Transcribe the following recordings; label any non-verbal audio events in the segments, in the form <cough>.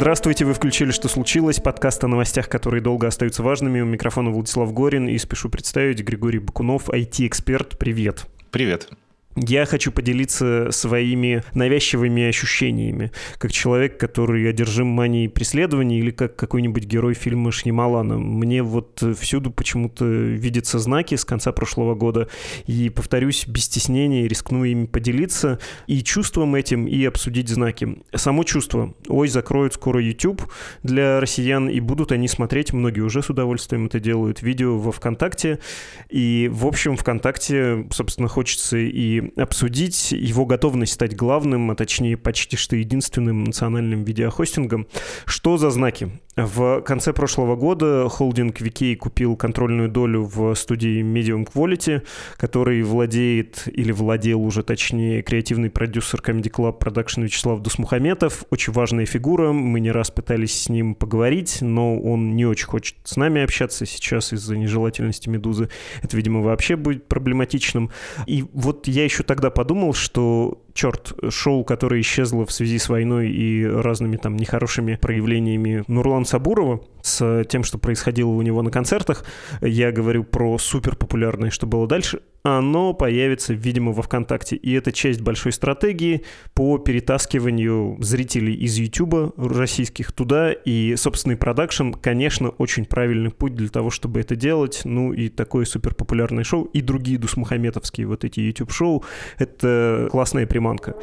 Здравствуйте, вы включили «Что случилось?» Подкаст о новостях, которые долго остаются важными. У микрофона Владислав Горин и спешу представить Григорий Бакунов, IT-эксперт. Привет. Привет. Я хочу поделиться своими навязчивыми ощущениями, как человек, который одержим манией преследования, или как какой-нибудь герой фильма Шнималана. Мне вот всюду почему-то видятся знаки с конца прошлого года, и, повторюсь, без стеснения рискну ими поделиться и чувством этим, и обсудить знаки. Само чувство. Ой, закроют скоро YouTube для россиян, и будут они смотреть, многие уже с удовольствием это делают, видео во ВКонтакте. И, в общем, ВКонтакте, собственно, хочется и обсудить его готовность стать главным, а точнее почти что единственным национальным видеохостингом. Что за знаки? В конце прошлого года холдинг VK купил контрольную долю в студии Medium Quality, который владеет, или владел уже точнее, креативный продюсер Comedy Club Production Вячеслав Дусмухаметов. Очень важная фигура, мы не раз пытались с ним поговорить, но он не очень хочет с нами общаться сейчас из-за нежелательности «Медузы». Это, видимо, вообще будет проблематичным. И вот я еще тогда подумал, что черт, шоу, которое исчезло в связи с войной и разными там нехорошими проявлениями Нурлан Сабурова, с тем, что происходило у него на концертах, я говорю про супер популярное, что было дальше, оно появится, видимо, во ВКонтакте. И это часть большой стратегии по перетаскиванию зрителей из Ютуба российских туда. И собственный продакшн, конечно, очень правильный путь для того, чтобы это делать. Ну и такое суперпопулярное шоу. И другие Дусмухаметовские вот эти YouTube-шоу. Это классная приманка.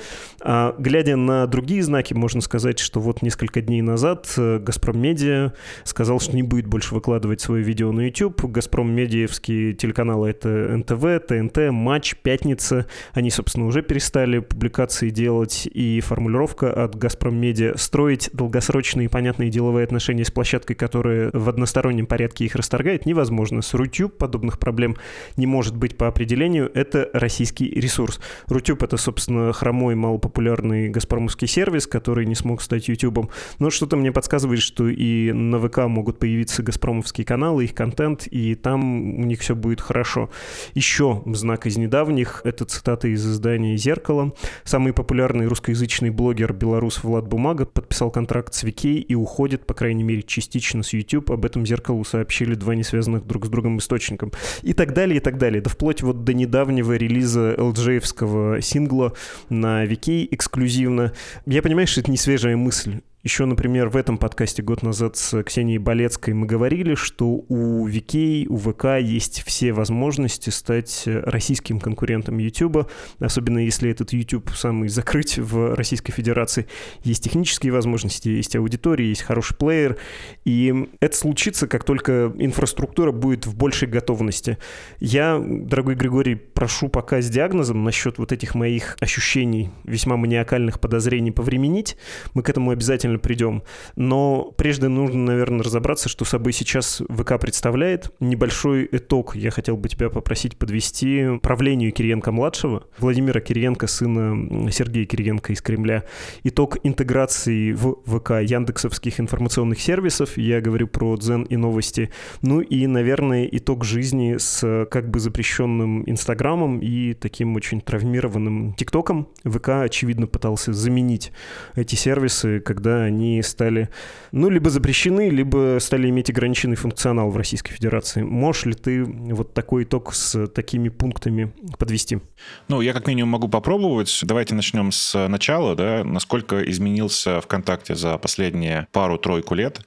А, глядя на другие знаки, можно сказать, что вот несколько дней назад э, Газпром Медиа сказал, что не будет больше выкладывать свое видео на YouTube. Газпром Медиевские телеканалы — это НТВ, ТНТ, Матч, Пятница. Они, собственно, уже перестали публикации делать, и формулировка от «Газпром Медиа» строить долгосрочные и понятные деловые отношения с площадкой, которая в одностороннем порядке их расторгает, невозможно. С Рутюб подобных проблем не может быть по определению. Это российский ресурс. Рутюб — это, собственно, хромой, малопопулярный газпромовский сервис, который не смог стать Ютубом. Но что-то мне подсказывает, что и на ВК могут появиться газпромовские каналы, их контент, и там у них все будет хорошо. Еще знак из недавних. Это цитата из издания «Зеркало». Самый популярный русскоязычный блогер белорус Влад Бумага подписал контракт с Викей и уходит, по крайней мере, частично с YouTube. Об этом «Зеркалу» сообщили два несвязанных друг с другом источникам. И так далее, и так далее. Да вплоть вот до недавнего релиза LJ-евского сингла на Викей эксклюзивно. Я понимаю, что это не свежая мысль. Еще, например, в этом подкасте год назад с Ксенией Болецкой мы говорили, что у Викей, у ВК есть все возможности стать российским конкурентом YouTube, особенно если этот YouTube самый закрыть в Российской Федерации. Есть технические возможности, есть аудитория, есть хороший плеер, и это случится, как только инфраструктура будет в большей готовности. Я, дорогой Григорий, прошу пока с диагнозом насчет вот этих моих ощущений, весьма маниакальных подозрений повременить. Мы к этому обязательно придем. Но прежде нужно, наверное, разобраться, что собой сейчас ВК представляет. Небольшой итог я хотел бы тебя попросить подвести правлению Кириенко-младшего, Владимира Кириенко, сына Сергея Кириенко из Кремля. Итог интеграции в ВК яндексовских информационных сервисов. Я говорю про Дзен и новости. Ну и, наверное, итог жизни с как бы запрещенным Инстаграмом и таким очень травмированным ТикТоком. ВК, очевидно, пытался заменить эти сервисы, когда они стали, ну, либо запрещены, либо стали иметь ограниченный функционал в Российской Федерации. Можешь ли ты вот такой итог с такими пунктами подвести? Ну, я как минимум могу попробовать. Давайте начнем с начала, да, насколько изменился ВКонтакте за последние пару-тройку лет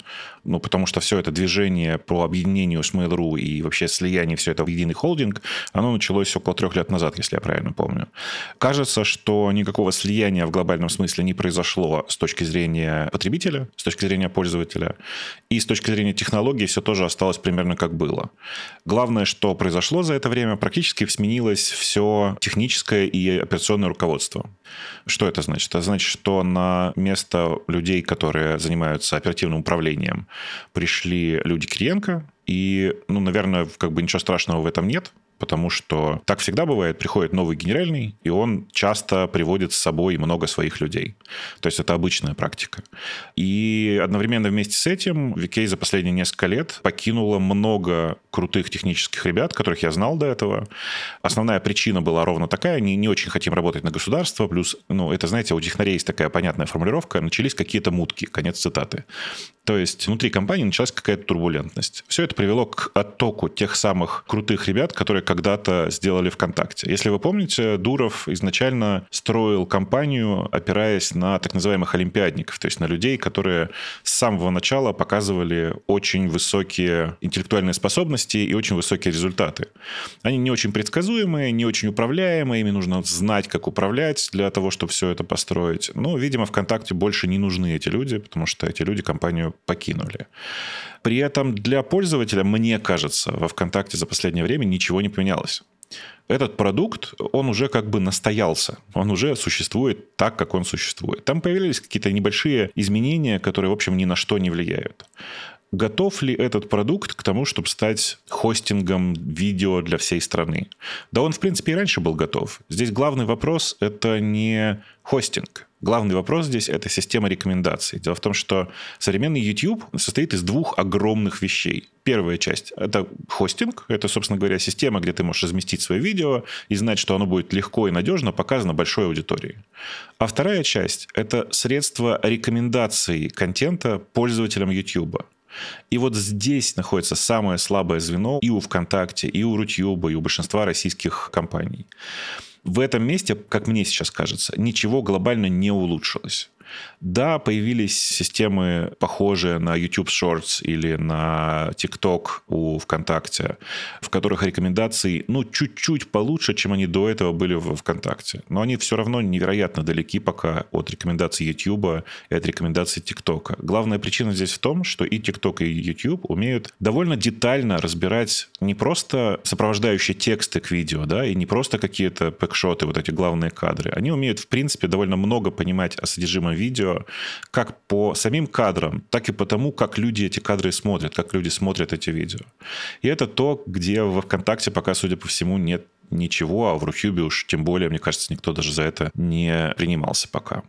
ну, потому что все это движение по объединению с Mail.ru и вообще слияние все это в единый холдинг, оно началось около трех лет назад, если я правильно помню. Кажется, что никакого слияния в глобальном смысле не произошло с точки зрения потребителя, с точки зрения пользователя, и с точки зрения технологий все тоже осталось примерно как было. Главное, что произошло за это время, практически сменилось все техническое и операционное руководство. Что это значит? Это значит, что на место людей, которые занимаются оперативным управлением, пришли люди Кириенко, и, ну, наверное, как бы ничего страшного в этом нет, потому что так всегда бывает, приходит новый генеральный, и он часто приводит с собой много своих людей. То есть это обычная практика. И одновременно вместе с этим VK за последние несколько лет покинуло много крутых технических ребят, которых я знал до этого. Основная причина была ровно такая, они не очень хотим работать на государство, плюс, ну, это, знаете, у технарей есть такая понятная формулировка, начались какие-то мутки, конец цитаты. То есть внутри компании началась какая-то турбулентность. Все это привело к оттоку тех самых крутых ребят, которые когда-то сделали ВКонтакте. Если вы помните, Дуров изначально строил компанию, опираясь на так называемых олимпиадников, то есть на людей, которые с самого начала показывали очень высокие интеллектуальные способности и очень высокие результаты. Они не очень предсказуемые, не очень управляемые, ими нужно знать, как управлять для того, чтобы все это построить. Но, видимо, ВКонтакте больше не нужны эти люди, потому что эти люди компанию покинули. При этом для пользователя, мне кажется, во ВКонтакте за последнее время ничего не поменялось. Этот продукт, он уже как бы настоялся, он уже существует так, как он существует. Там появились какие-то небольшие изменения, которые, в общем, ни на что не влияют. Готов ли этот продукт к тому, чтобы стать хостингом видео для всей страны? Да он, в принципе, и раньше был готов. Здесь главный вопрос – это не хостинг. Главный вопрос здесь – это система рекомендаций. Дело в том, что современный YouTube состоит из двух огромных вещей. Первая часть – это хостинг. Это, собственно говоря, система, где ты можешь разместить свое видео и знать, что оно будет легко и надежно показано большой аудитории. А вторая часть – это средства рекомендации контента пользователям YouTube. И вот здесь находится самое слабое звено и у ВКонтакте, и у Рутюба, и у большинства российских компаний. В этом месте, как мне сейчас кажется, ничего глобально не улучшилось. Да, появились системы, похожие на YouTube Shorts или на TikTok у ВКонтакте, в которых рекомендации, ну, чуть-чуть получше, чем они до этого были в ВКонтакте. Но они все равно невероятно далеки пока от рекомендаций YouTube и от рекомендаций TikTok. Главная причина здесь в том, что и TikTok, и YouTube умеют довольно детально разбирать не просто сопровождающие тексты к видео, да, и не просто какие-то пэкшоты, вот эти главные кадры. Они умеют, в принципе, довольно много понимать о содержимом видео, как по самим кадрам, так и по тому, как люди эти кадры смотрят, как люди смотрят эти видео. И это то, где в ВКонтакте пока, судя по всему, нет ничего, а в Рутюбе уж тем более, мне кажется, никто даже за это не принимался пока.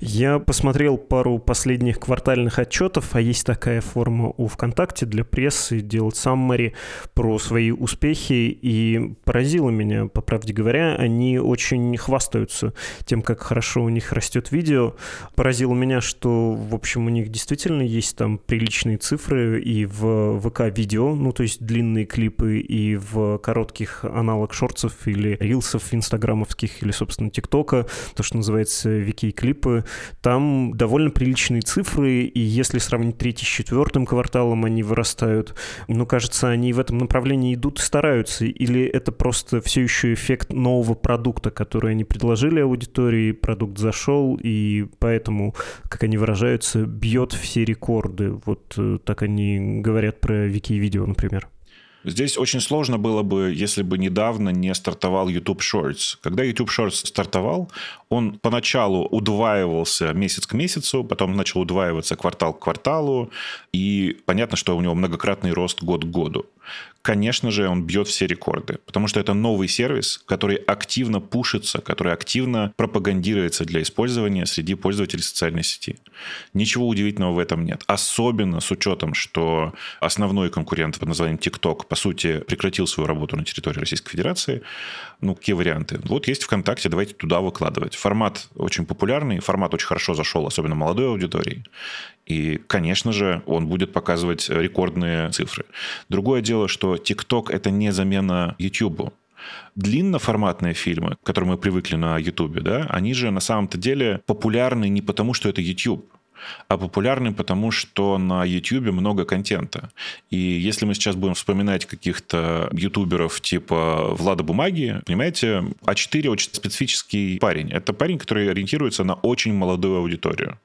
Я посмотрел пару последних квартальных отчетов, а есть такая форма у ВКонтакте для прессы делать саммари про свои успехи, и поразило меня, по правде говоря, они очень хвастаются тем, как хорошо у них растет видео. Поразило меня, что, в общем, у них действительно есть там приличные цифры и в ВК-видео, ну, то есть длинные клипы, и в коротких аналог шорцев или рилсов инстаграмовских, или, собственно, тиктока, то, что называется вики-клипы, клипы, там довольно приличные цифры, и если сравнить третий с четвертым кварталом, они вырастают. Ну, кажется, они в этом направлении идут и стараются, или это просто все еще эффект нового продукта, который они предложили аудитории, продукт зашел, и поэтому, как они выражаются, бьет все рекорды. Вот э, так они говорят про Вики-видео, например. Здесь очень сложно было бы, если бы недавно не стартовал YouTube Shorts. Когда YouTube Shorts стартовал, он поначалу удваивался месяц к месяцу, потом начал удваиваться квартал к кварталу, и понятно, что у него многократный рост год к году конечно же, он бьет все рекорды, потому что это новый сервис, который активно пушится, который активно пропагандируется для использования среди пользователей социальной сети. Ничего удивительного в этом нет. Особенно с учетом, что основной конкурент под названием TikTok, по сути, прекратил свою работу на территории Российской Федерации. Ну, какие варианты? Вот есть ВКонтакте, давайте туда выкладывать. Формат очень популярный, формат очень хорошо зашел, особенно молодой аудитории. И, конечно же, он будет показывать рекордные цифры. Другое дело, что TikTok — это не замена YouTube. Длинноформатные фильмы, к которым мы привыкли на YouTube, да, они же на самом-то деле популярны не потому, что это YouTube а популярны потому, что на YouTube много контента. И если мы сейчас будем вспоминать каких-то ютуберов типа Влада Бумаги, понимаете, А4 очень специфический парень. Это парень, который ориентируется на очень молодую аудиторию.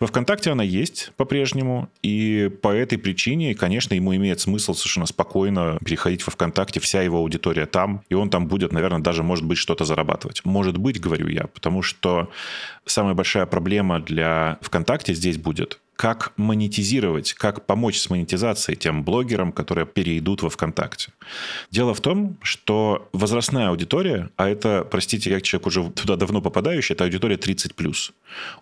Во ВКонтакте она есть по-прежнему, и по этой причине, конечно, ему имеет смысл совершенно спокойно переходить во ВКонтакте, вся его аудитория там, и он там будет, наверное, даже, может быть, что-то зарабатывать. Может быть, говорю я, потому что самая большая проблема для ВКонтакте здесь будет как монетизировать, как помочь с монетизацией тем блогерам, которые перейдут во ВКонтакте. Дело в том, что возрастная аудитория, а это, простите, я человек уже туда давно попадающий, это аудитория 30+,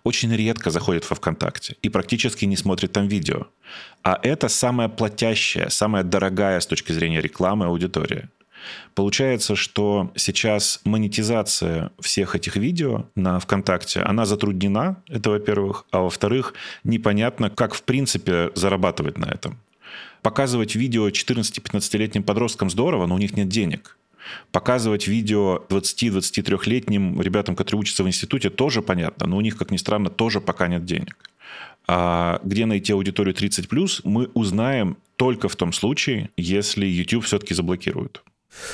очень редко заходит во ВКонтакте и практически не смотрит там видео. А это самая платящая, самая дорогая с точки зрения рекламы аудитория. Получается, что сейчас монетизация всех этих видео на ВКонтакте, она затруднена, это во-первых, а во-вторых, непонятно, как в принципе зарабатывать на этом. Показывать видео 14-15-летним подросткам здорово, но у них нет денег. Показывать видео 20-23-летним ребятам, которые учатся в институте, тоже понятно, но у них, как ни странно, тоже пока нет денег. А где найти аудиторию 30+, мы узнаем только в том случае, если YouTube все-таки заблокирует.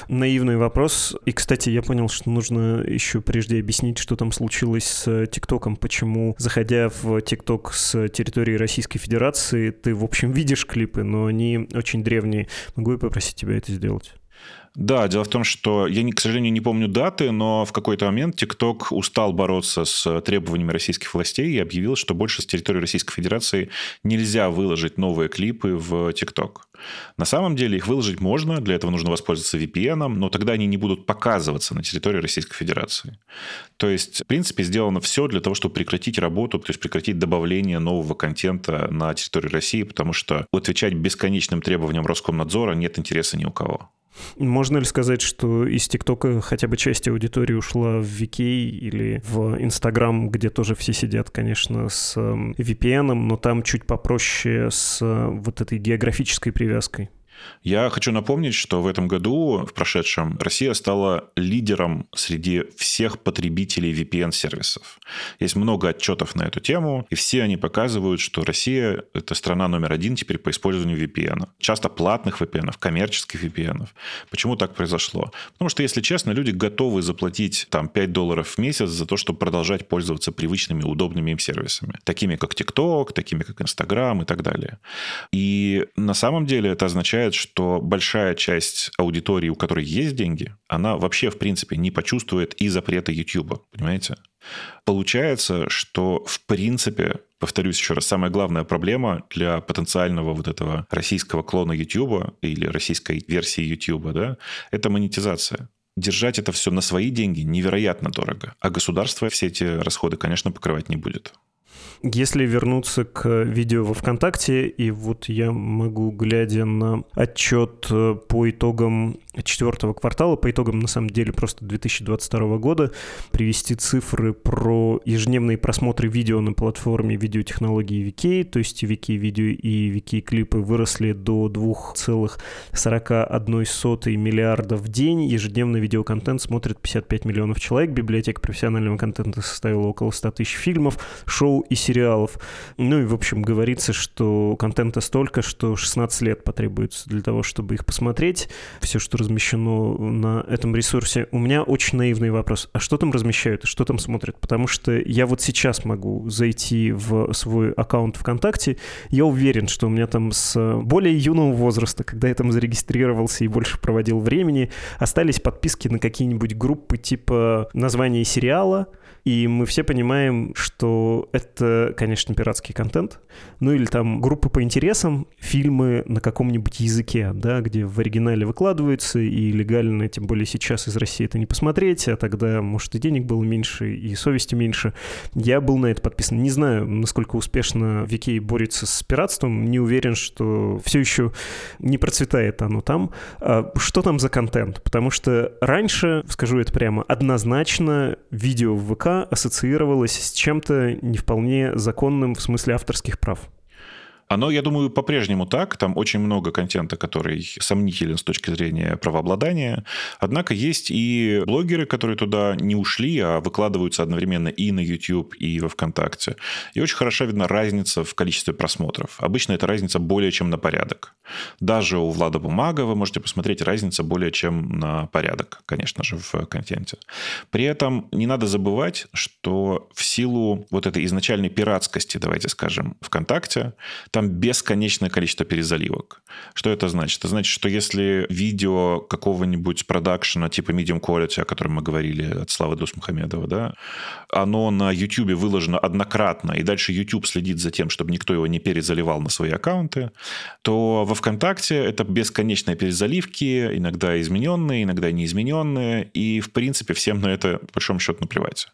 Наивный вопрос. И, кстати, я понял, что нужно еще прежде объяснить, что там случилось с ТикТоком, почему, заходя в ТикТок с территории Российской Федерации, ты, в общем, видишь клипы, но они очень древние. Могу я попросить тебя это сделать? Да, дело в том, что я, к сожалению, не помню даты, но в какой-то момент TikTok устал бороться с требованиями российских властей и объявил, что больше с территории Российской Федерации нельзя выложить новые клипы в TikTok. На самом деле их выложить можно, для этого нужно воспользоваться VPN, но тогда они не будут показываться на территории Российской Федерации. То есть, в принципе, сделано все для того, чтобы прекратить работу, то есть прекратить добавление нового контента на территории России, потому что отвечать бесконечным требованиям Роскомнадзора нет интереса ни у кого. Можно ли сказать, что из ТикТока хотя бы часть аудитории ушла в VK или в Инстаграм, где тоже все сидят, конечно, с VPN, но там чуть попроще с э, вот этой географической привязкой? Я хочу напомнить, что в этом году, в прошедшем, Россия стала лидером среди всех потребителей VPN-сервисов. Есть много отчетов на эту тему, и все они показывают, что Россия – это страна номер один теперь по использованию VPN. Часто платных VPN, коммерческих VPN. Почему так произошло? Потому что, если честно, люди готовы заплатить там 5 долларов в месяц за то, чтобы продолжать пользоваться привычными, удобными им сервисами. Такими, как TikTok, такими, как Instagram и так далее. И на самом деле это означает, означает, что большая часть аудитории, у которой есть деньги, она вообще, в принципе, не почувствует и запрета YouTube, понимаете? Получается, что, в принципе, повторюсь еще раз, самая главная проблема для потенциального вот этого российского клона YouTube или российской версии YouTube, да, это монетизация держать это все на свои деньги невероятно дорого, а государство все эти расходы, конечно, покрывать не будет. Если вернуться к видео во ВКонтакте, и вот я могу, глядя на отчет э, по итогам четвертого квартала, по итогам, на самом деле, просто 2022 года, привести цифры про ежедневные просмотры видео на платформе видеотехнологии VK, то есть VK видео и VK клипы выросли до 2,41 миллиарда в день. Ежедневно видеоконтент смотрит 55 миллионов человек. Библиотека профессионального контента составила около 100 тысяч фильмов, шоу и сериалов. Ну и, в общем, говорится, что контента столько, что 16 лет потребуется для того, чтобы их посмотреть. Все, что размещено на этом ресурсе. У меня очень наивный вопрос. А что там размещают? Что там смотрят? Потому что я вот сейчас могу зайти в свой аккаунт ВКонтакте. Я уверен, что у меня там с более юного возраста, когда я там зарегистрировался и больше проводил времени, остались подписки на какие-нибудь группы типа названия сериала, и мы все понимаем, что это, конечно, пиратский контент. Ну или там группы по интересам, фильмы на каком-нибудь языке, да, где в оригинале выкладываются, и легально, тем более сейчас из России это не посмотреть, а тогда, может, и денег было меньше, и совести меньше. Я был на это подписан. Не знаю, насколько успешно Вики борется с пиратством, не уверен, что все еще не процветает оно там. А что там за контент? Потому что раньше, скажу это прямо, однозначно видео в ВК ассоциировалось с чем-то не вполне законным в смысле авторских прав. Оно, я думаю, по-прежнему так. Там очень много контента, который сомнителен с точки зрения правообладания. Однако есть и блогеры, которые туда не ушли, а выкладываются одновременно и на YouTube, и во ВКонтакте. И очень хорошо видна разница в количестве просмотров. Обычно эта разница более чем на порядок. Даже у Влада Бумага вы можете посмотреть разница более чем на порядок, конечно же, в контенте. При этом не надо забывать, что в силу вот этой изначальной пиратскости, давайте скажем, ВКонтакте, там бесконечное количество перезаливок. Что это значит? Это значит, что если видео какого-нибудь продакшена типа Medium Quality, о котором мы говорили от Славы Дусмухамедова, да, оно на YouTube выложено однократно, и дальше YouTube следит за тем, чтобы никто его не перезаливал на свои аккаунты, то во ВКонтакте это бесконечные перезаливки, иногда измененные, иногда неизмененные, и, в принципе, всем на это, по большому счету, наплевать.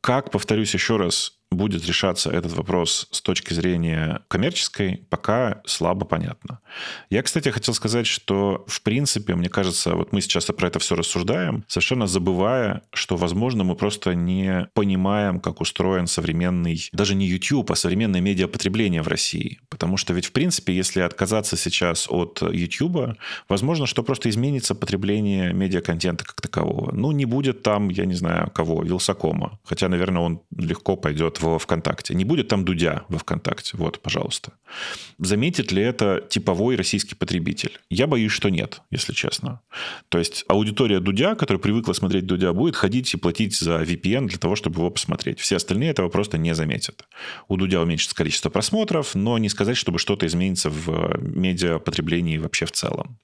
Как, повторюсь еще раз, будет решаться этот вопрос с точки зрения коммерческой, пока слабо понятно. Я, кстати, хотел сказать, что, в принципе, мне кажется, вот мы сейчас про это все рассуждаем, совершенно забывая, что, возможно, мы просто не понимаем, как устроен современный, даже не YouTube, а современное медиапотребление в России. Потому что ведь, в принципе, если отказаться сейчас от YouTube, возможно, что просто изменится потребление медиаконтента как такового. Ну, не будет там, я не знаю, кого, Вилсакома. Хотя, наверное, он легко пойдет в ВКонтакте. Не будет там Дудя во ВКонтакте. Вот, пожалуйста. Заметит ли это типовой российский потребитель? Я боюсь, что нет, если честно. То есть аудитория Дудя, которая привыкла смотреть Дудя, будет ходить и платить за VPN для того, чтобы его посмотреть. Все остальные этого просто не заметят. У Дудя уменьшится количество просмотров, но не сказать, чтобы что-то изменится в медиапотреблении вообще в целом.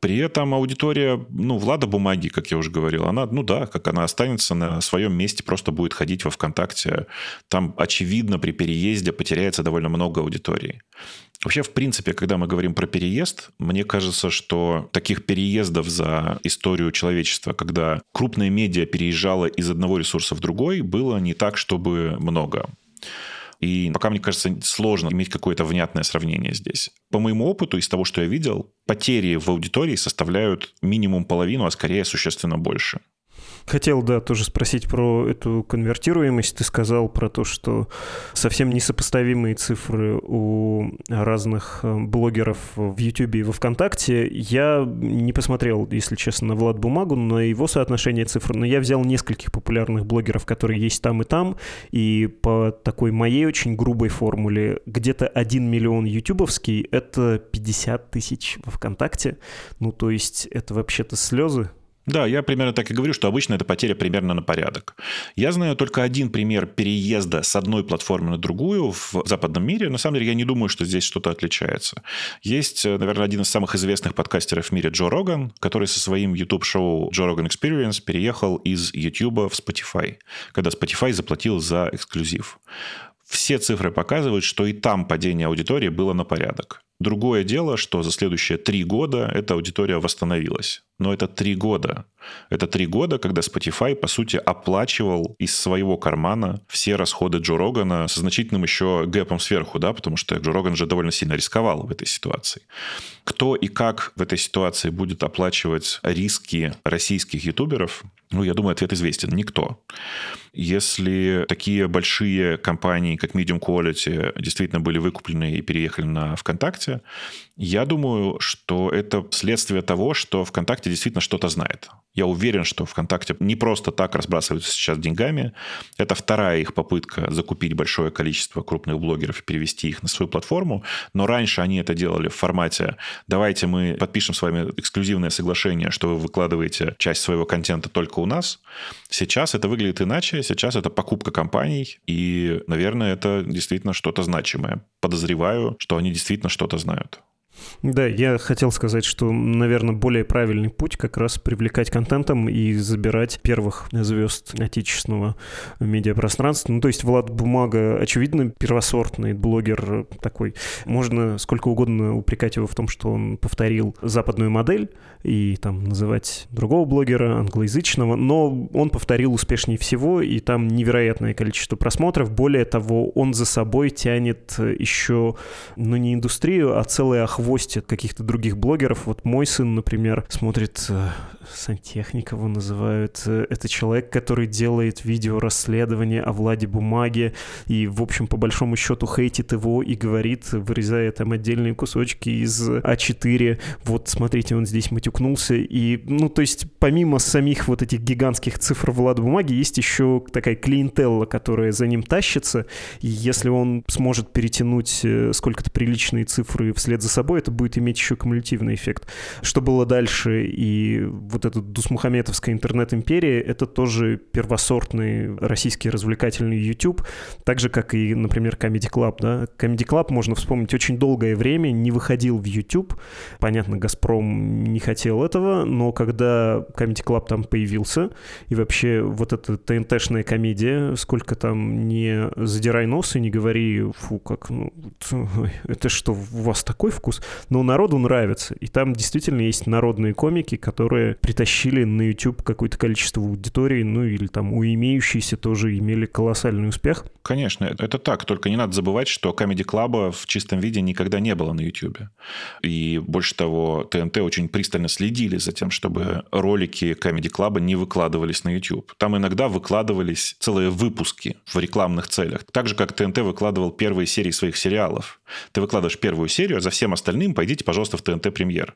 При этом аудитория, ну, Влада Бумаги, как я уже говорил, она, ну да, как она останется на своем месте, просто будет ходить во ВКонтакте. Там, очевидно, при переезде потеряется довольно много аудитории. Вообще, в принципе, когда мы говорим про переезд, мне кажется, что таких переездов за историю человечества, когда крупная медиа переезжала из одного ресурса в другой, было не так, чтобы много. И пока, мне кажется, сложно иметь какое-то внятное сравнение здесь. По моему опыту, из того, что я видел, потери в аудитории составляют минимум половину, а скорее существенно больше. Хотел, да, тоже спросить про эту конвертируемость. Ты сказал про то, что совсем несопоставимые цифры у разных э, блогеров в YouTube и во ВКонтакте. Я не посмотрел, если честно, на Влад Бумагу, на его соотношение цифр, но я взял нескольких популярных блогеров, которые есть там и там, и по такой моей очень грубой формуле где-то 1 миллион ютубовский — это 50 тысяч во ВКонтакте. Ну, то есть это вообще-то слезы, да, я примерно так и говорю, что обычно это потеря примерно на порядок. Я знаю только один пример переезда с одной платформы на другую в западном мире. На самом деле, я не думаю, что здесь что-то отличается. Есть, э, наверное, один из самых известных подкастеров в мире Джо Роган, который со своим YouTube-шоу Джо Роган Experience переехал из YouTube в Spotify, когда Spotify заплатил за эксклюзив. Все цифры показывают, что и там падение аудитории было на порядок. Другое дело, что за следующие три года эта аудитория восстановилась. Но это три года. Это три года, когда Spotify, по сути, оплачивал из своего кармана все расходы Джо Рогана со значительным еще гэпом сверху, да, потому что Джо Роган же довольно сильно рисковал в этой ситуации. Кто и как в этой ситуации будет оплачивать риски российских ютуберов, ну, я думаю, ответ известен. Никто. Если такие большие компании, как Medium Quality, действительно были выкуплены и переехали на ВКонтакте, я думаю, что это следствие того, что ВКонтакте действительно что-то знает. Я уверен, что ВКонтакте не просто так разбрасываются сейчас деньгами. Это вторая их попытка закупить большое количество крупных блогеров и перевести их на свою платформу. Но раньше они это делали в формате «давайте мы подпишем с вами эксклюзивное соглашение, что вы выкладываете часть своего контента только у нас». Сейчас это выглядит иначе. Сейчас это покупка компаний. И, наверное, это действительно что-то значимое. Подозреваю, что они действительно что-то знают. Да, я хотел сказать, что, наверное, более правильный путь как раз привлекать контентом и забирать первых звезд отечественного медиапространства. Ну, то есть Влад Бумага, очевидно, первосортный блогер такой. Можно сколько угодно упрекать его в том, что он повторил западную модель и там называть другого блогера англоязычного, но он повторил успешнее всего, и там невероятное количество просмотров. Более того, он за собой тянет еще, ну, не индустрию, а целый охват хвосте каких-то других блогеров. Вот мой сын, например, смотрит э, сантехник его называют. Э, это человек, который делает видео расследование о Владе Бумаге и, в общем, по большому счету хейтит его и говорит, вырезая там отдельные кусочки из А4, вот, смотрите, он здесь матюкнулся. И, ну, то есть, помимо самих вот этих гигантских цифр Влада Бумаги, есть еще такая клиентелла, которая за ним тащится. И если он сможет перетянуть э, сколько-то приличные цифры вслед за собой, это будет иметь еще кумулятивный эффект. Что было дальше, и вот эта Дусмухаметовская интернет-империя, это тоже первосортный российский развлекательный YouTube, так же, как и, например, Comedy Club. Да? Comedy Club, можно вспомнить, очень долгое время не выходил в YouTube. Понятно, Газпром не хотел этого, но когда Comedy Club там появился, и вообще вот эта ТНТшная комедия, сколько там не задирай нос и не говори, фу, как, ну, это что, у вас такой вкус? Но народу нравится. И там действительно есть народные комики, которые притащили на YouTube какое-то количество аудитории, ну или там у имеющейся тоже имели колоссальный успех. Конечно, это так. Только не надо забывать, что Comedy Club в чистом виде никогда не было на YouTube. И больше того, ТНТ очень пристально следили за тем, чтобы ролики Comedy Club не выкладывались на YouTube. Там иногда выкладывались целые выпуски в рекламных целях. Так же, как ТНТ выкладывал первые серии своих сериалов. Ты выкладываешь первую серию, а за всем остальным пойдите, пожалуйста, в ТНТ премьер.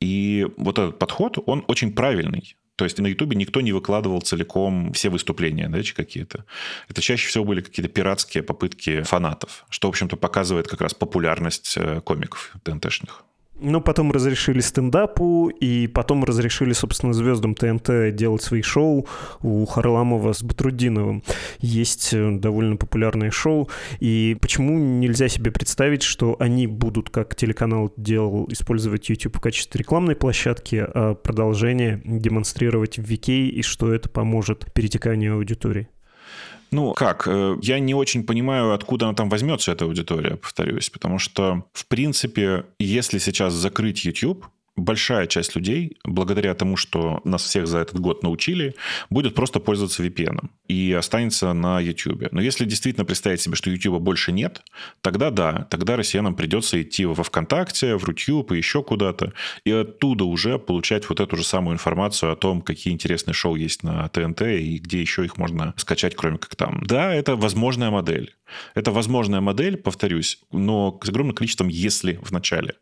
И вот этот подход, он очень правильный. То есть на Ютубе никто не выкладывал целиком все выступления, да, какие-то. Это чаще всего были какие-то пиратские попытки фанатов, что, в общем-то, показывает как раз популярность э, комиков ТНТшных. Ну, потом разрешили стендапу, и потом разрешили, собственно, звездам ТНТ делать свои шоу. У Харламова с Батрудиновым есть э, довольно популярное шоу. И почему нельзя себе представить, что они будут, как телеканал делал, использовать YouTube в качестве рекламной площадки, а продолжение демонстрировать в Викей, и что это поможет перетеканию аудитории? Ну, как? Э, я не очень понимаю, откуда она там возьмется, эта аудитория, повторюсь. Потому что, в принципе, если сейчас закрыть YouTube, большая часть людей, благодаря тому, что нас всех за этот год научили, будет просто пользоваться VPN и останется на YouTube. Но если действительно представить себе, что YouTube больше нет, тогда да, тогда россиянам придется идти во ВКонтакте, в Рутюб и еще куда-то, и оттуда уже получать вот эту же самую информацию о том, какие интересные шоу есть на ТНТ и где еще их можно скачать, кроме как там. Да, это возможная модель. Это возможная модель, повторюсь, но с огромным количеством «если» в начале.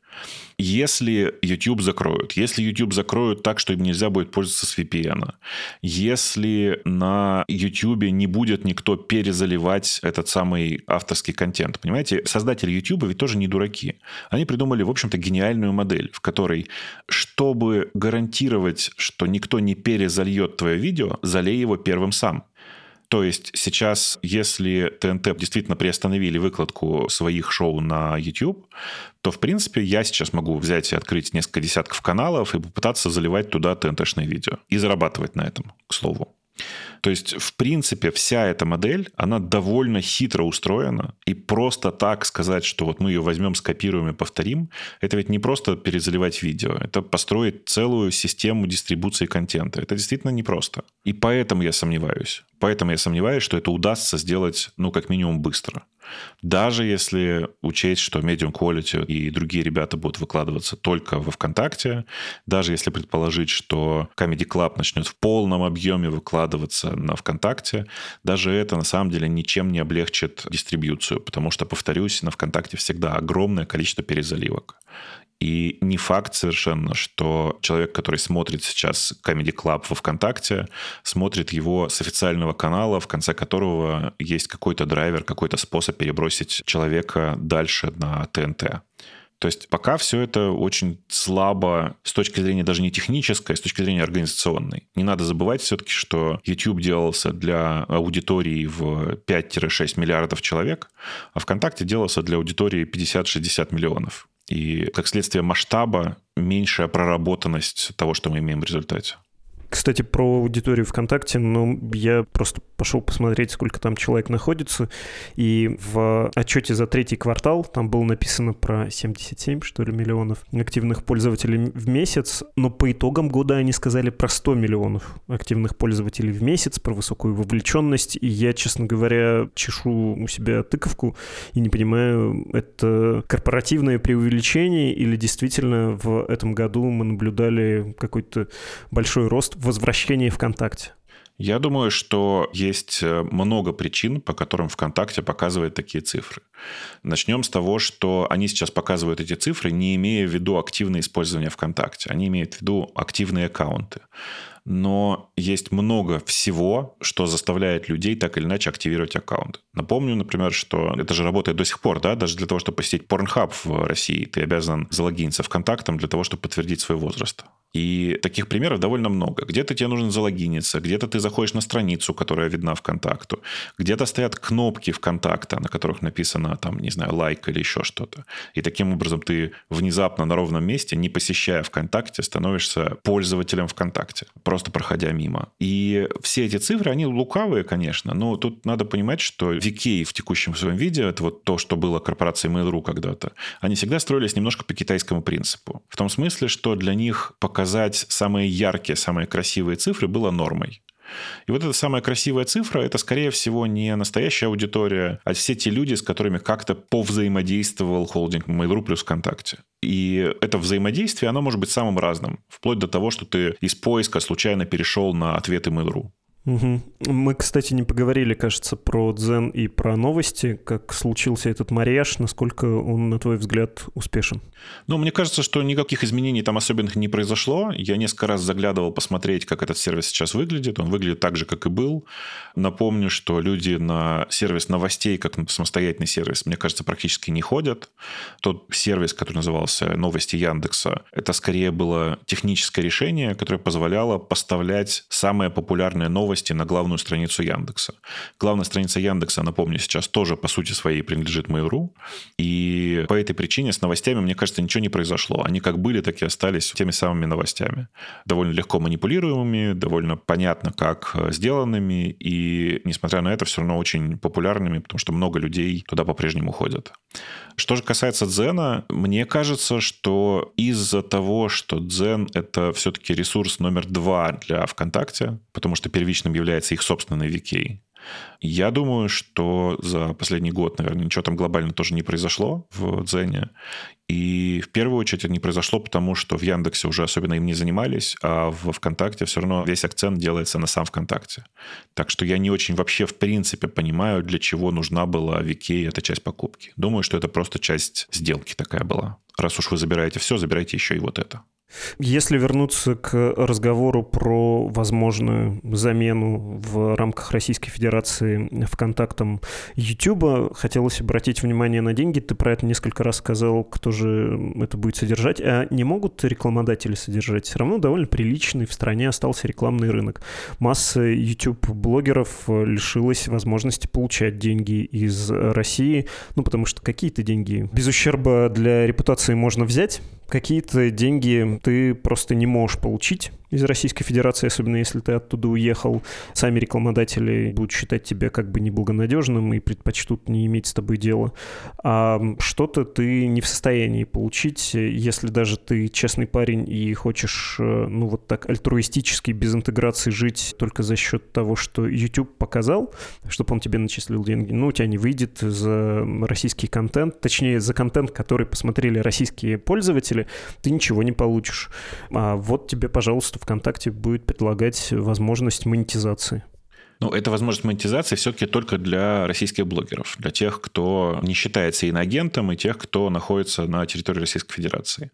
Если YouTube закроют, если YouTube закроют так, что им нельзя будет пользоваться с VPN, если на YouTube не будет никто перезаливать этот самый авторский контент, понимаете, создатели YouTube ведь тоже не дураки. Они придумали, в общем-то, гениальную модель, в которой, чтобы гарантировать, что никто не перезальет твое видео, залей его первым сам. То есть сейчас, если ТНТ действительно приостановили выкладку своих шоу на YouTube, то, в принципе, я сейчас могу взять и открыть несколько десятков каналов и попытаться заливать туда ТНТшные видео. И зарабатывать на этом, к слову. То есть, в принципе, вся эта модель, она довольно хитро устроена. И просто так сказать, что вот мы ее возьмем, скопируем и повторим, это ведь не просто перезаливать видео. Это построить целую систему дистрибуции контента. Это действительно непросто. И поэтому я сомневаюсь. Поэтому я сомневаюсь, что это удастся сделать, ну, как минимум, быстро. Даже если учесть, что Medium Quality и другие ребята будут выкладываться только во ВКонтакте, даже если предположить, что Comedy Club начнет в полном объеме выкладываться на ВКонтакте, даже это на самом деле ничем не облегчит дистрибьюцию, потому что, повторюсь, на ВКонтакте всегда огромное количество перезаливок. И не факт совершенно, что человек, который смотрит сейчас Comedy Club во ВКонтакте, смотрит его с официального канала, в конце которого есть какой-то драйвер, какой-то способ перебросить человека дальше на ТНТ. То есть пока все это очень слабо с точки зрения даже не технической, а с точки зрения организационной. Не надо забывать все-таки, что YouTube делался для аудитории в 5-6 миллиардов человек, а ВКонтакте делался для аудитории 50-60 миллионов и, как следствие масштаба, меньшая проработанность того, что мы имеем в результате. Кстати, про аудиторию ВКонтакте, ну, я просто пошел посмотреть, сколько там человек находится, и в отчете за третий квартал там было написано про 77, что ли, миллионов активных пользователей в месяц, но по итогам года они сказали про 100 миллионов активных пользователей в месяц, про высокую вовлеченность, и я, честно говоря, чешу у себя тыковку и не понимаю, это корпоративное преувеличение или действительно в этом году мы наблюдали какой-то большой рост возвращение ВКонтакте? Я думаю, что есть э, много причин, по которым ВКонтакте показывает такие цифры. Начнем с того, что они сейчас показывают эти цифры, не имея в виду активное использование ВКонтакте. Они имеют в виду активные аккаунты. но есть много всего, что заставляет людей так или иначе активировать аккаунт. Напомню, например, что это же работает до сих пор, да, даже для того, чтобы посетить Pornhub в России, ты обязан залогиниться ВКонтактом для того, чтобы подтвердить свой возраст. И таких примеров довольно много. Где-то тебе нужно залогиниться, где-то ты заходишь на страницу, которая видна ВКонтакту, где-то стоят кнопки ВКонтакта, на которых написано, там, не знаю, лайк или еще что-то. И таким образом ты внезапно на ровном месте, не посещая ВКонтакте, становишься пользователем ВКонтакте, просто проходя мимо. И все эти цифры, они лукавые, конечно, но тут надо понимать, что VK в текущем своем виде, это вот то, что было корпорацией Mail.ru когда-то, они всегда строились немножко по китайскому принципу. В том смысле, что для них показать самые яркие, самые красивые цифры было нормой. И вот эта самая красивая цифра, это, скорее всего, не настоящая аудитория, а все те люди, с которыми как-то повзаимодействовал холдинг Mail.ru плюс ВКонтакте. И это взаимодействие, оно может быть самым разным, вплоть до того, что ты из поиска случайно перешел на ответы Mail.ru. Угу. Мы, кстати, не поговорили, кажется, про Дзен и про новости, как случился этот марияж, насколько он, на твой взгляд, успешен? Ну, мне кажется, что никаких изменений там особенных не произошло. Я несколько раз заглядывал посмотреть, как этот сервис сейчас выглядит. Он выглядит так же, как и был. Напомню, что люди на сервис новостей, как на самостоятельный сервис, мне кажется, практически не ходят. Тот сервис, который назывался «Новости Яндекса», это скорее было техническое решение, которое позволяло поставлять самые популярные новости на главную страницу Яндекса. Главная страница Яндекса, напомню, сейчас тоже по сути своей принадлежит Mail.ru. И по этой причине с новостями, мне кажется, кажется, ничего не произошло. Они как были, так и остались теми самыми новостями. Довольно легко манипулируемыми, довольно понятно, как э, сделанными, и, несмотря на это, все равно очень популярными, потому что много людей туда по-прежнему ходят. Что же касается Дзена, мне кажется, что из-за того, что Дзен — это все-таки ресурс номер два для ВКонтакте, потому что первичным является их собственный VK, я думаю, что за последний год, наверное, ничего там глобально тоже не произошло в Дзене. И в первую очередь это не произошло, потому что в Яндексе уже особенно им не занимались, а в ВКонтакте все равно весь акцент делается на сам ВКонтакте. Так что я не очень вообще в принципе понимаю, для чего нужна была Вики эта часть покупки. Думаю, что это просто часть сделки такая была. Раз уж вы забираете все, забирайте еще и вот это. Если вернуться к разговору про возможную замену в рамках Российской Федерации ВКонтактом YouTube, хотелось обратить внимание на деньги. Ты про это несколько раз сказал, кто же это будет содержать. А не могут рекламодатели содержать? Все равно довольно приличный в стране остался рекламный рынок. Масса YouTube-блогеров лишилась возможности получать деньги из России, ну, потому что какие-то деньги без ущерба для репутации можно взять, какие-то деньги ты просто не можешь получить из Российской Федерации, особенно если ты оттуда уехал. Сами рекламодатели будут считать тебя как бы неблагонадежным и предпочтут не иметь с тобой дела. А что-то ты не в состоянии получить, если даже ты честный парень и хочешь, э, ну вот так альтруистически, без интеграции жить только за счет того, что YouTube показал, чтобы он тебе начислил деньги. Ну, у тебя не выйдет за российский контент, точнее, за контент, который посмотрели российские пользователи, ты ничего не получишь. А вот тебе, пожалуйста, ВКонтакте будет предлагать возможность монетизации. Ну, это возможность монетизации все-таки только для российских блогеров, для тех, кто не считается иноагентом и тех, кто находится на территории Российской Федерации.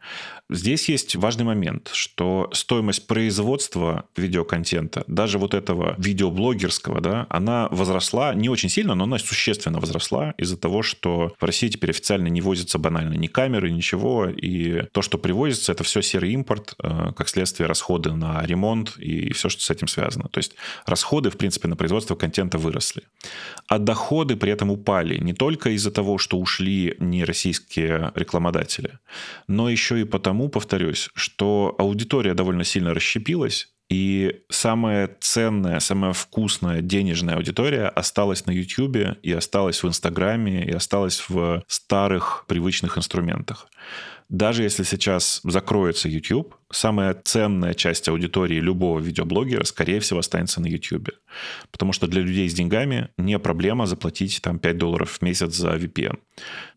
Здесь есть важный момент, что стоимость производства видеоконтента, даже вот этого видеоблогерского, да, она возросла не очень сильно, но она существенно возросла из-за того, что в России теперь официально не возятся банально ни камеры, ничего, и то, что привозится, это все серый импорт, э, как следствие расходы на ремонт и все, что с этим связано. То есть расходы, в принципе, на производство контента выросли. А доходы при этом упали не только из-за того, что ушли нероссийские рекламодатели, но еще и потому, повторюсь, что аудитория довольно сильно расщепилась, и самая ценная, самая вкусная денежная аудитория осталась на YouTube и осталась в Инстаграме и осталась в старых привычных инструментах. Даже если сейчас закроется YouTube, самая ценная часть аудитории любого видеоблогера, скорее всего, останется на YouTube. Потому что для людей с деньгами не проблема заплатить там 5 долларов в месяц за VPN.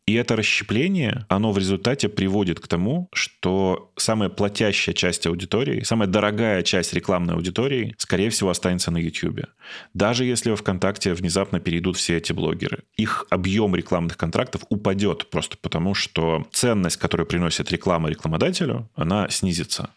И это расщепление, оно в результате приводит к тому, что самая платящая часть аудитории, самая дорогая часть рекламной аудитории, скорее всего, останется на YouTube. Даже если во ВКонтакте внезапно перейдут все эти блогеры. Их объем рекламных контрактов упадет просто потому, что ценность, которую приносит реклама рекламодателю, она снизится.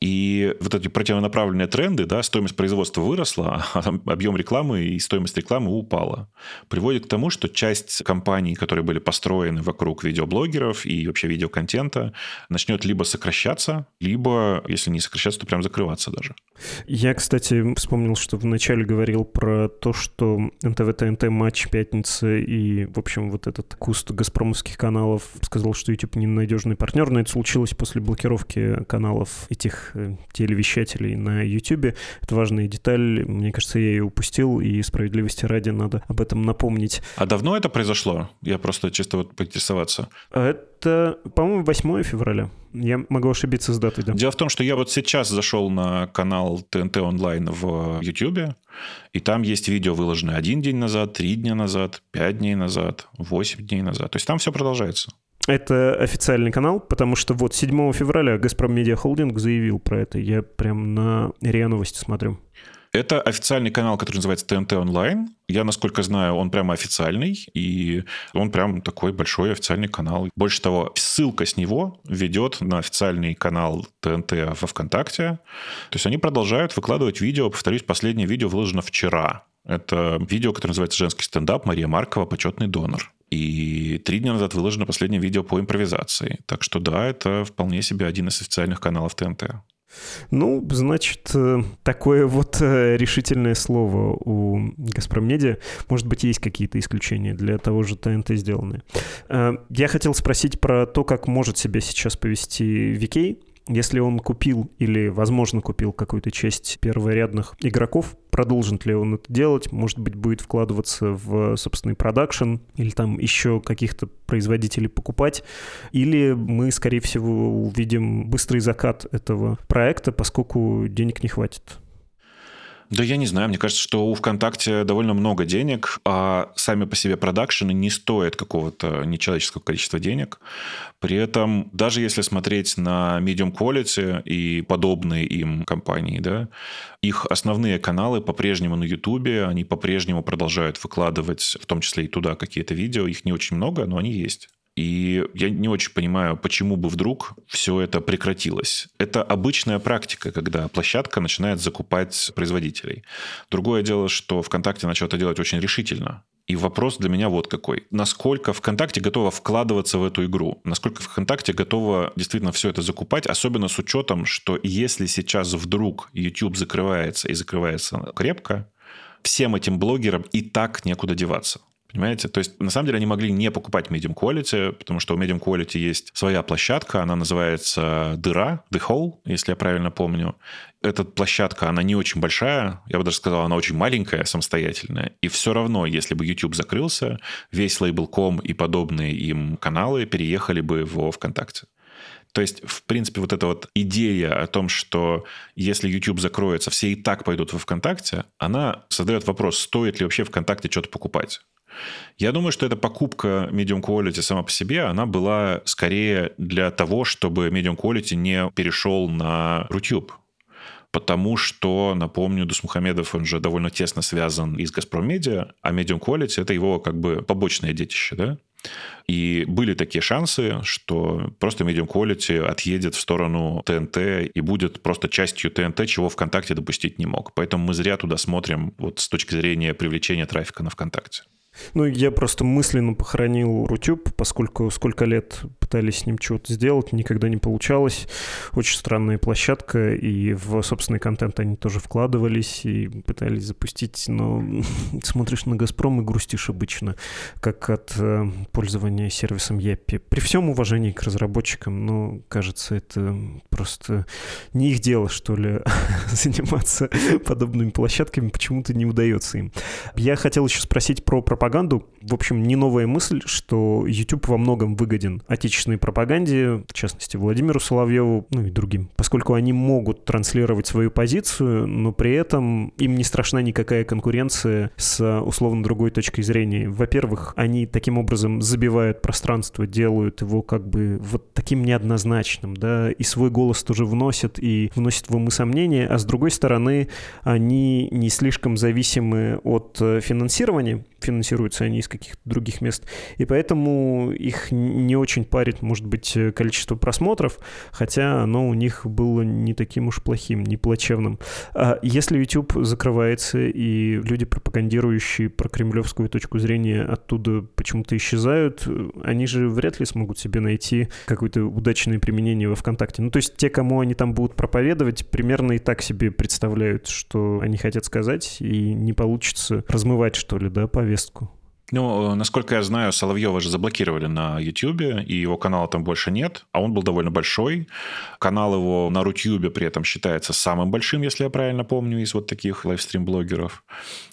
И вот эти противонаправленные тренды, да, стоимость производства выросла, <laughs> а объем рекламы и стоимость рекламы упала. Приводит к тому, что часть компаний, которые были построены вокруг видеоблогеров и вообще видеоконтента, начнет либо сокращаться, либо, если не сокращаться, то прям закрываться даже. Я, кстати, вспомнил, что вначале говорил про то, что НТВ, ТНТ, матч, пятница и, в общем, вот этот куст газпромовских каналов сказал, что YouTube ненадежный партнер, но это случилось после блокировки каналов этих э, телевещателей на YouTube. Это важная деталь. Мне кажется, я ее упустил, и справедливости ради надо об этом напомнить. А давно это произошло? Я просто чисто вот поинтересоваться. Это, по-моему, 8 февраля. Я могу ошибиться с датой, да. Дело в том, что я вот сейчас зашел на канал ТНТ онлайн в YouTube, и там есть видео, выложенное один день назад, три дня назад, пять дней назад, восемь дней назад. То есть там все продолжается. Это официальный канал, потому что вот 7 февраля Газпром Медиа Холдинг заявил про это. Я прям на РИА Новости смотрю. Это официальный канал, который называется ТНТ Онлайн. Я, насколько знаю, он прямо официальный, и он прям такой большой официальный канал. Больше того, ссылка с него ведет на официальный канал ТНТ во ВКонтакте. То есть они продолжают выкладывать видео. Повторюсь, последнее видео выложено вчера. Это видео, которое называется «Женский стендап. Мария Маркова. Почетный донор». И три дня назад выложено последнее видео по импровизации. Так что да, это вполне себе один из официальных каналов ТНТ. Ну, значит, э, такое вот э, решительное слово у «Газпром Медиа». Может быть, есть какие-то исключения для того же ТНТ сделанные. Э, я хотел спросить про то, как может себя сейчас повести Викей если он купил или, возможно, купил какую-то часть перворядных игроков, продолжит ли он это делать, может быть, будет вкладываться в собственный продакшн или там еще каких-то производителей покупать, или мы, скорее всего, увидим быстрый закат этого проекта, поскольку денег не хватит. Да я не знаю, мне кажется, что у ВКонтакте довольно много денег, а сами по себе продакшены не стоят какого-то нечеловеческого количества денег. При этом, даже если смотреть на Medium Quality и подобные им компании, да, их основные каналы по-прежнему на Ютубе, они по-прежнему продолжают выкладывать, в том числе и туда какие-то видео, их не очень много, но они есть. И я не очень понимаю, почему бы вдруг все это прекратилось. Это обычная практика, когда площадка начинает закупать производителей. Другое дело, что ВКонтакте начал это делать очень решительно. И вопрос для меня вот какой. Насколько ВКонтакте готова вкладываться в эту игру? Насколько ВКонтакте готова действительно все это закупать? Особенно с учетом, что если сейчас вдруг YouTube закрывается и закрывается крепко, всем этим блогерам и так некуда деваться. Понимаете? То есть, на самом деле, они могли не покупать Medium Quality, потому что у Medium Quality есть своя площадка, она называется дыра, The Hole, если я правильно помню. Эта площадка, она не очень большая, я бы даже сказал, она очень маленькая, самостоятельная. И все равно, если бы YouTube закрылся, весь Label.com и подобные им каналы переехали бы в ВКонтакте. То есть, в принципе, вот эта вот идея о том, что если YouTube закроется, все и так пойдут во ВКонтакте, она создает вопрос, стоит ли вообще ВКонтакте что-то покупать. Я думаю, что эта покупка Medium Quality сама по себе, она была скорее для того, чтобы Medium Quality не перешел на YouTube. Потому что, напомню, Дусмухамедов, он же довольно тесно связан и с «Газпром Медиа», а Medium Quality — это его как бы побочное детище, да? И были такие шансы, что просто Medium Quality отъедет в сторону ТНТ и будет просто частью ТНТ, чего ВКонтакте допустить не мог. Поэтому мы зря туда смотрим вот с точки зрения привлечения трафика на ВКонтакте. Ну, я просто мысленно похоронил Рутюб, поскольку сколько лет пытались с ним чего-то сделать, никогда не получалось. Очень странная площадка, и в собственный контент они тоже вкладывались и пытались запустить, но <laughs> смотришь на «Газпром» и грустишь обычно, как от э, пользования сервисом Яппи. При всем уважении к разработчикам, но, кажется, это просто не их дело, что ли, <laughs> заниматься <laughs> подобными площадками, почему-то не удается им. Я хотел еще спросить про пропаганду. В общем, не новая мысль, что YouTube во многом выгоден отечественной пропаганде, в частности Владимиру Соловьеву, ну и другим, поскольку они могут транслировать свою позицию, но при этом им не страшна никакая конкуренция с условно другой точкой зрения. Во-первых, они таким образом забивают пространство, делают его как бы вот таким неоднозначным, да, и свой голос тоже вносят, и вносят в умы сомнения, а с другой стороны, они не слишком зависимы от финансирования, финансируются они из каких-то других мест. И поэтому их не очень парит, может быть, количество просмотров, хотя оно у них было не таким уж плохим, не плачевным. А если YouTube закрывается, и люди, пропагандирующие про кремлевскую точку зрения, оттуда почему-то исчезают, они же вряд ли смогут себе найти какое-то удачное применение во ВКонтакте. Ну, то есть те, кому они там будут проповедовать, примерно и так себе представляют, что они хотят сказать, и не получится размывать, что ли, да, повестку. Ну, насколько я знаю, Соловьева же заблокировали на YouTube, и его канала там больше нет, а он был довольно большой. Канал его на Рутюбе при этом считается самым большим, если я правильно помню, из вот таких лайвстрим-блогеров.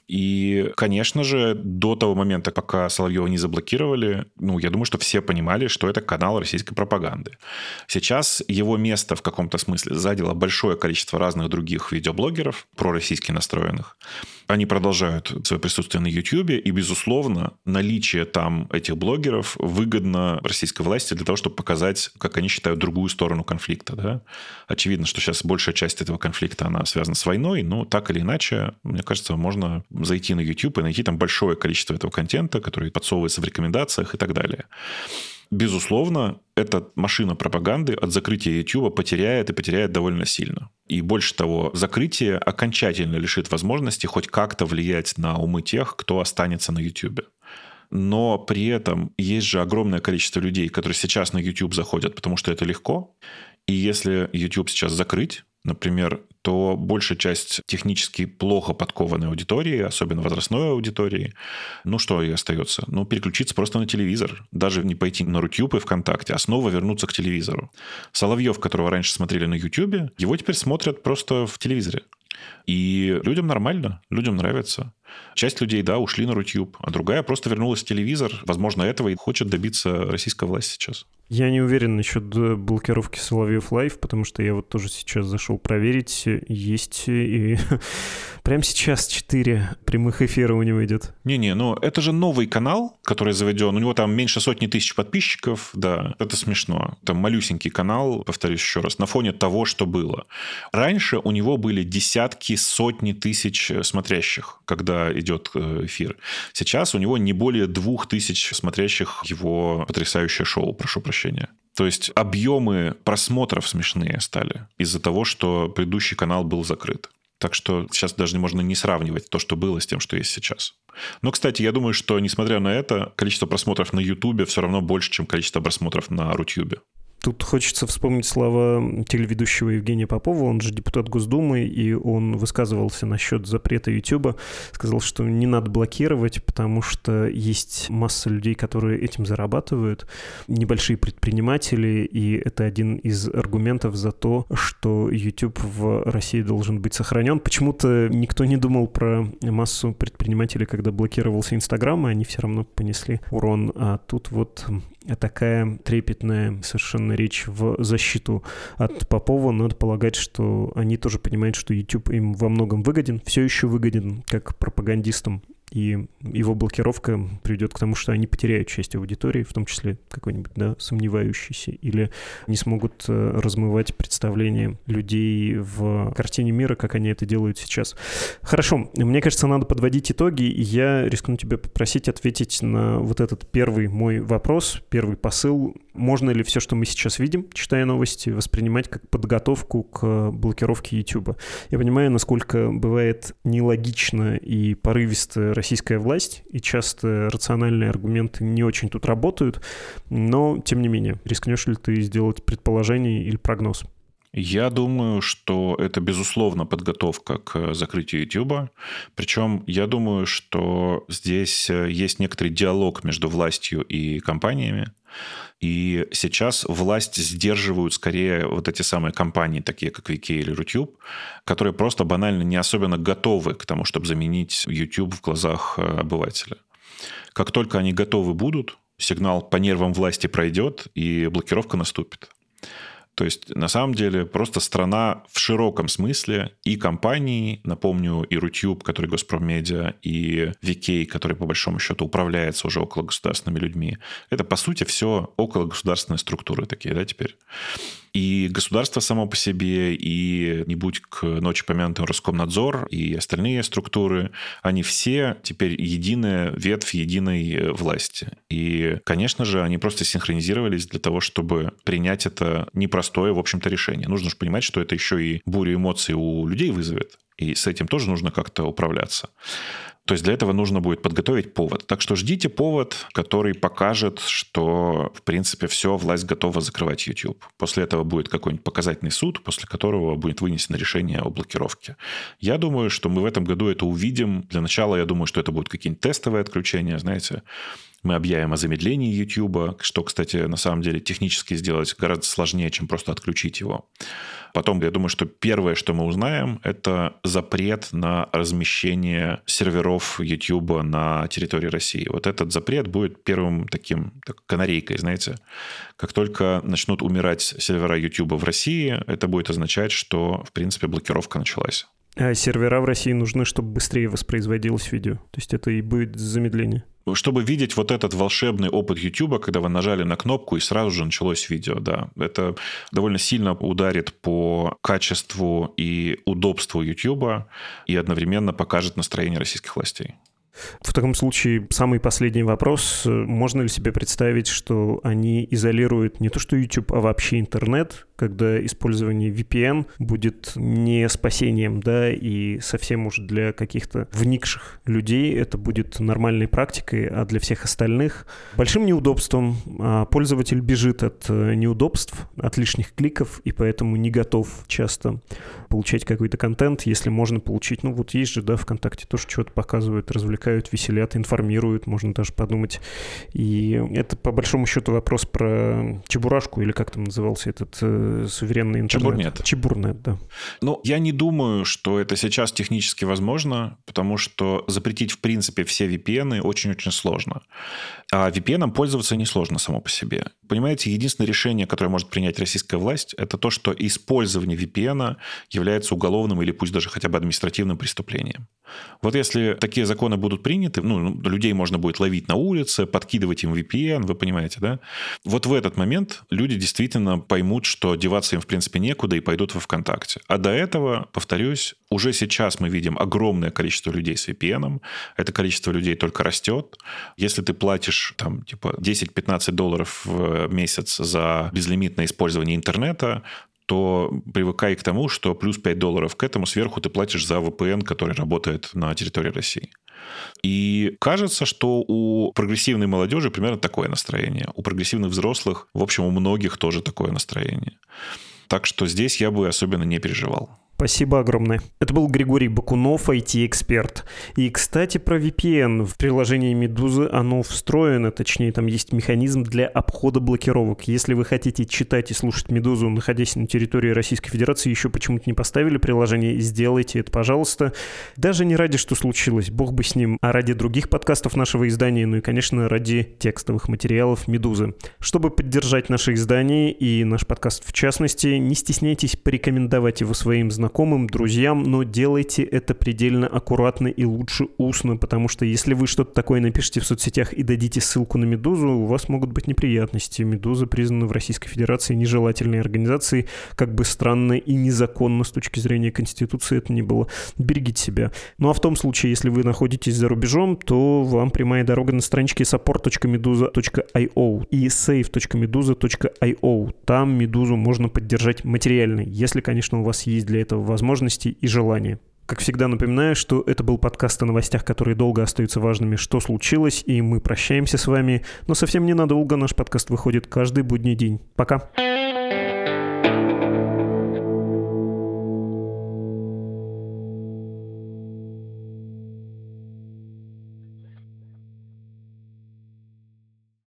И, конечно же, до того момента, пока Соловьева не заблокировали, ну, я думаю, что все понимали, что это канал российской пропаганды. Сейчас его место в каком-то смысле задело большое количество разных других видеоблогеров, пророссийски настроенных. Они продолжают свое присутствие на YouTube, и, безусловно, наличие там этих блогеров выгодно российской власти для того, чтобы показать, как они считают, другую сторону конфликта. Да? Очевидно, что сейчас большая часть этого конфликта, она связана с войной, но так или иначе, мне кажется, можно зайти на YouTube и найти там большое количество этого контента, который подсовывается в рекомендациях и так далее. Безусловно, эта машина пропаганды от закрытия YouTube потеряет и потеряет довольно сильно. И больше того, закрытие окончательно лишит возможности хоть как-то влиять на умы тех, кто останется на YouTube. Но при этом есть же огромное количество людей, которые сейчас на YouTube заходят, потому что это легко. И если YouTube сейчас закрыть, например, то большая часть технически плохо подкованной аудитории, особенно возрастной аудитории, ну что и остается? Ну, переключиться просто на телевизор. Даже не пойти на Рутюб и ВКонтакте, а снова вернуться к телевизору. Соловьев, которого раньше смотрели на Ютубе, его теперь смотрят просто в телевизоре. И людям нормально, людям нравится. Часть людей, да, ушли на Рутюб, а другая просто вернулась в телевизор. Возможно, этого и хочет добиться российская власть сейчас. Я не уверен насчет блокировки Соловьев Лайв, потому что я вот тоже сейчас зашел проверить. Есть и <laughs> прямо сейчас 4 прямых эфира у него идет. Не-не, ну это же новый канал, который заведен. У него там меньше сотни тысяч подписчиков. Да, это смешно. Там малюсенький канал, повторюсь еще раз, на фоне того, что было. Раньше у него были десятки, сотни тысяч смотрящих, когда идет э, эфир. Сейчас у него не более двух тысяч смотрящих его потрясающее шоу, прошу прощения. То есть объемы просмотров смешные стали из-за того, что предыдущий канал был закрыт. Так что сейчас даже можно не сравнивать то, что было, с тем, что есть сейчас. Но, кстати, я думаю, что, несмотря на это, количество просмотров на YouTube все равно больше, чем количество просмотров на Рутюбе. Тут хочется вспомнить слова телеведущего Евгения Попова, он же депутат Госдумы, и он высказывался насчет запрета YouTube, сказал, что не надо блокировать, потому что есть масса людей, которые этим зарабатывают, небольшие предприниматели, и это один из аргументов за то, что YouTube в России должен быть сохранен. Почему-то никто не думал про массу предпринимателей, когда блокировался Инстаграм, и они все равно понесли урон, а тут вот такая трепетная совершенно речь в защиту от Попова. Надо полагать, что они тоже понимают, что YouTube им во многом выгоден, все еще выгоден как пропагандистам и его блокировка приведет к тому, что они потеряют часть аудитории, в том числе какой-нибудь, да, сомневающийся, или не смогут э, размывать представление людей в картине мира, как они это делают сейчас. Хорошо, мне кажется, надо подводить итоги, и я рискну тебя попросить ответить на вот этот первый мой вопрос, первый посыл. Можно ли все, что мы сейчас видим, читая новости, воспринимать как подготовку к блокировке YouTube? Я понимаю, насколько бывает нелогично и порывисто российская власть, и часто рациональные аргументы не очень тут работают, но, тем не менее, рискнешь ли ты сделать предположение или прогноз? Я думаю, что это, безусловно, подготовка к закрытию YouTube. Причем я думаю, что здесь есть некоторый диалог между властью и компаниями. И сейчас власть сдерживают скорее вот эти самые компании, такие как Вики или Рутюб, которые просто банально не особенно готовы к тому, чтобы заменить YouTube в глазах э, обывателя. Как только они готовы будут, сигнал по нервам власти пройдет, и блокировка наступит. То есть, на самом деле, просто страна в широком смысле и компании, напомню, и Рутюб, который Госпромедиа, и VK, который, по большому счету, управляется уже около государственными людьми. Это, по сути, все около государственные структуры такие, да, теперь. И государство само по себе, и не будь к ночи помянутым Роскомнадзор, и остальные структуры, они все теперь единая ветвь единой э, власти. И, конечно же, они просто синхронизировались для того, чтобы принять это непростое, в общем-то, решение. Нужно же понимать, что это еще и бурю эмоций у людей вызовет. И с этим тоже нужно как-то управляться. То есть для этого нужно будет подготовить повод. Так что ждите повод, который покажет, что, в принципе, все, власть готова закрывать YouTube. После этого будет какой-нибудь показательный суд, после которого будет вынесено решение о блокировке. Я думаю, что мы в этом году это увидим. Для начала, я думаю, что это будут какие-нибудь тестовые отключения, знаете, мы объявим о замедлении YouTube, что, кстати, на самом деле технически сделать гораздо сложнее, чем просто отключить его. Потом, я думаю, что первое, что мы узнаем, это запрет на размещение серверов YouTube на территории России. Вот этот запрет будет первым таким так, канарейкой, знаете. Как только начнут умирать сервера YouTube в России, это будет означать, что, в принципе, блокировка началась. А сервера в России нужны, чтобы быстрее воспроизводилось видео. То есть это и будет замедление чтобы видеть вот этот волшебный опыт YouTube, когда вы нажали на кнопку и сразу же началось видео, да. Это довольно сильно ударит по качеству и удобству YouTube и одновременно покажет настроение российских властей. В таком случае самый последний вопрос. Можно ли себе представить, что они изолируют не то что YouTube, а вообще интернет, когда использование VPN будет не спасением, да, и совсем уж для каких-то вникших людей это будет нормальной практикой, а для всех остальных большим неудобством. А пользователь бежит от э, неудобств, от лишних кликов, и поэтому не готов часто получать какой-то контент, если можно получить. Ну вот есть же, да, ВКонтакте тоже что-то показывают, развлекают, веселят, информируют, можно даже подумать. И это по большому счету вопрос про чебурашку, или как там назывался этот э, суверенный интернет? Чебурнет. Чебурнет, да. Ну, я не думаю, что это сейчас технически возможно, потому что запретить в принципе все VPN очень-очень сложно. А VPN пользоваться несложно само по себе. Понимаете, единственное решение, которое может принять российская власть, это то, что использование VPN является уголовным или пусть даже хотя бы административным преступлением. Вот если такие законы будут приняты, ну, людей можно будет ловить на улице, подкидывать им VPN, вы понимаете, да? Вот в этот момент люди действительно поймут, что деваться им, в принципе, некуда и пойдут во ВКонтакте. А до этого, повторюсь, уже сейчас мы видим огромное количество людей с VPN. Это количество людей только растет. Если ты платишь там типа 10-15 долларов в месяц за безлимитное использование интернета, то привыкай к тому, что плюс 5 долларов к этому сверху ты платишь за VPN, который работает на территории России. И кажется, что у прогрессивной молодежи примерно такое настроение. У прогрессивных взрослых, в общем, у многих тоже такое настроение. Так что здесь я бы особенно не переживал. Спасибо огромное. Это был Григорий Бакунов, IT-эксперт. И, кстати, про VPN. В приложении Медузы оно встроено, точнее, там есть механизм для обхода блокировок. Если вы хотите читать и слушать Медузу, находясь на территории Российской Федерации, еще почему-то не поставили приложение, сделайте это, пожалуйста. Даже не ради, что случилось, бог бы с ним, а ради других подкастов нашего издания, ну и, конечно, ради текстовых материалов Медузы. Чтобы поддержать наше издание и наш подкаст в частности, не стесняйтесь порекомендовать его своим знакомым знакомым, друзьям, но делайте это предельно аккуратно и лучше устно, потому что если вы что-то такое напишите в соцсетях и дадите ссылку на «Медузу», у вас могут быть неприятности. «Медуза» признана в Российской Федерации нежелательной организацией, как бы странно и незаконно с точки зрения Конституции это не было. Берегите себя. Ну а в том случае, если вы находитесь за рубежом, то вам прямая дорога на страничке support.meduza.io и save.meduza.io. Там «Медузу» можно поддержать материально, если, конечно, у вас есть для этого возможности и желания. Как всегда напоминаю, что это был подкаст о новостях, которые долго остаются важными, что случилось, и мы прощаемся с вами. Но совсем ненадолго наш подкаст выходит каждый будний день. Пока.